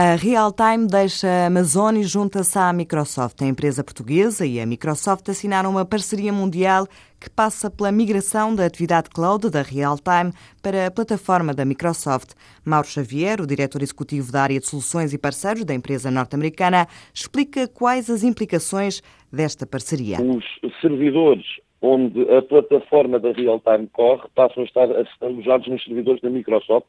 A Realtime deixa a Amazon e junta-se à Microsoft. A empresa portuguesa e a Microsoft assinaram uma parceria mundial que passa pela migração da atividade cloud da Realtime para a plataforma da Microsoft. Mauro Xavier, o diretor executivo da área de soluções e parceiros da empresa norte-americana, explica quais as implicações desta parceria. Os servidores onde a plataforma da Realtime corre passam a estar alojados nos servidores da Microsoft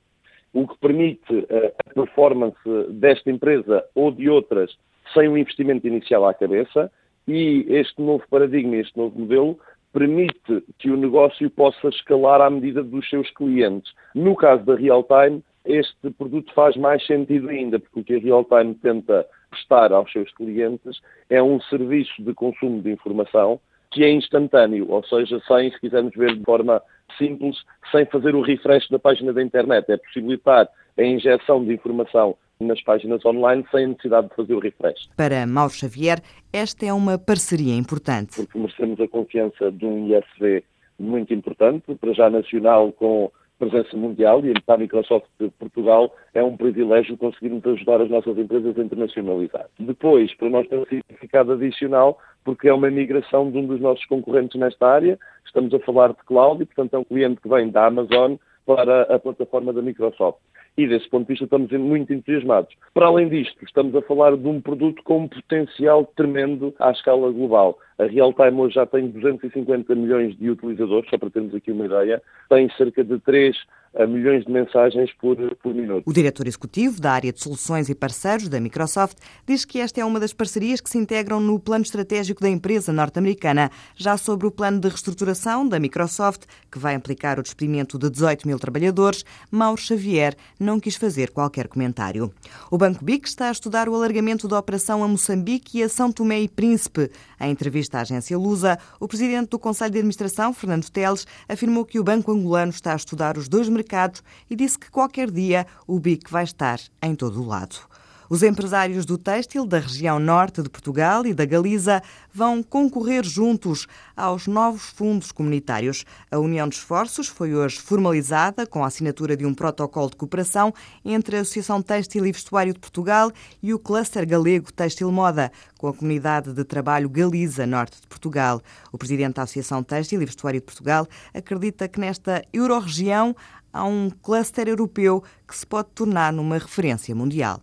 o que permite eh, a performance desta empresa ou de outras sem um investimento inicial à cabeça e este novo paradigma, este novo modelo, permite que o negócio possa escalar à medida dos seus clientes. No caso da Realtime, este produto faz mais sentido ainda, porque o que a Realtime tenta prestar aos seus clientes é um serviço de consumo de informação que é instantâneo, ou seja, sem, se quisermos ver de forma simples, sem fazer o refresh da página da internet. É possibilitar a injeção de informação nas páginas online sem a necessidade de fazer o refresh. Para Mauro Xavier, esta é uma parceria importante. Porque merecemos a confiança de um ISV muito importante, para já nacional, com presença mundial e a Microsoft de Portugal é um privilégio conseguirmos ajudar as nossas empresas a internacionalizar. Depois, para nós tem um significado adicional, porque é uma migração de um dos nossos concorrentes nesta área, estamos a falar de cloud e, portanto, é um cliente que vem da Amazon para a plataforma da Microsoft. E desse ponto de vista estamos muito entusiasmados. Para além disto, estamos a falar de um produto com um potencial tremendo à escala global. A Realtime hoje já tem 250 milhões de utilizadores, só para termos aqui uma ideia, tem cerca de 3 a milhões de mensagens por, por minuto. O diretor executivo da área de soluções e parceiros da Microsoft diz que esta é uma das parcerias que se integram no plano estratégico da empresa norte-americana. Já sobre o plano de reestruturação da Microsoft, que vai implicar o despedimento de 18 mil trabalhadores, Mauro Xavier não quis fazer qualquer comentário. O Banco BIC está a estudar o alargamento da operação a Moçambique e a São Tomé e Príncipe. Em entrevista à agência Lusa, o presidente do Conselho de Administração, Fernando Teles, afirmou que o Banco Angolano está a estudar os dois mercados e disse que qualquer dia o BIC vai estar em todo o lado. Os empresários do têxtil da região norte de Portugal e da Galiza vão concorrer juntos aos novos fundos comunitários. A união de esforços foi hoje formalizada com a assinatura de um protocolo de cooperação entre a Associação Têxtil e Vestuário de Portugal e o Cluster Galego Têxtil Moda, com a Comunidade de Trabalho Galiza Norte de Portugal. O presidente da Associação Têxtil e Vestuário de Portugal acredita que nesta Eurorregião há um cluster europeu que se pode tornar numa referência mundial.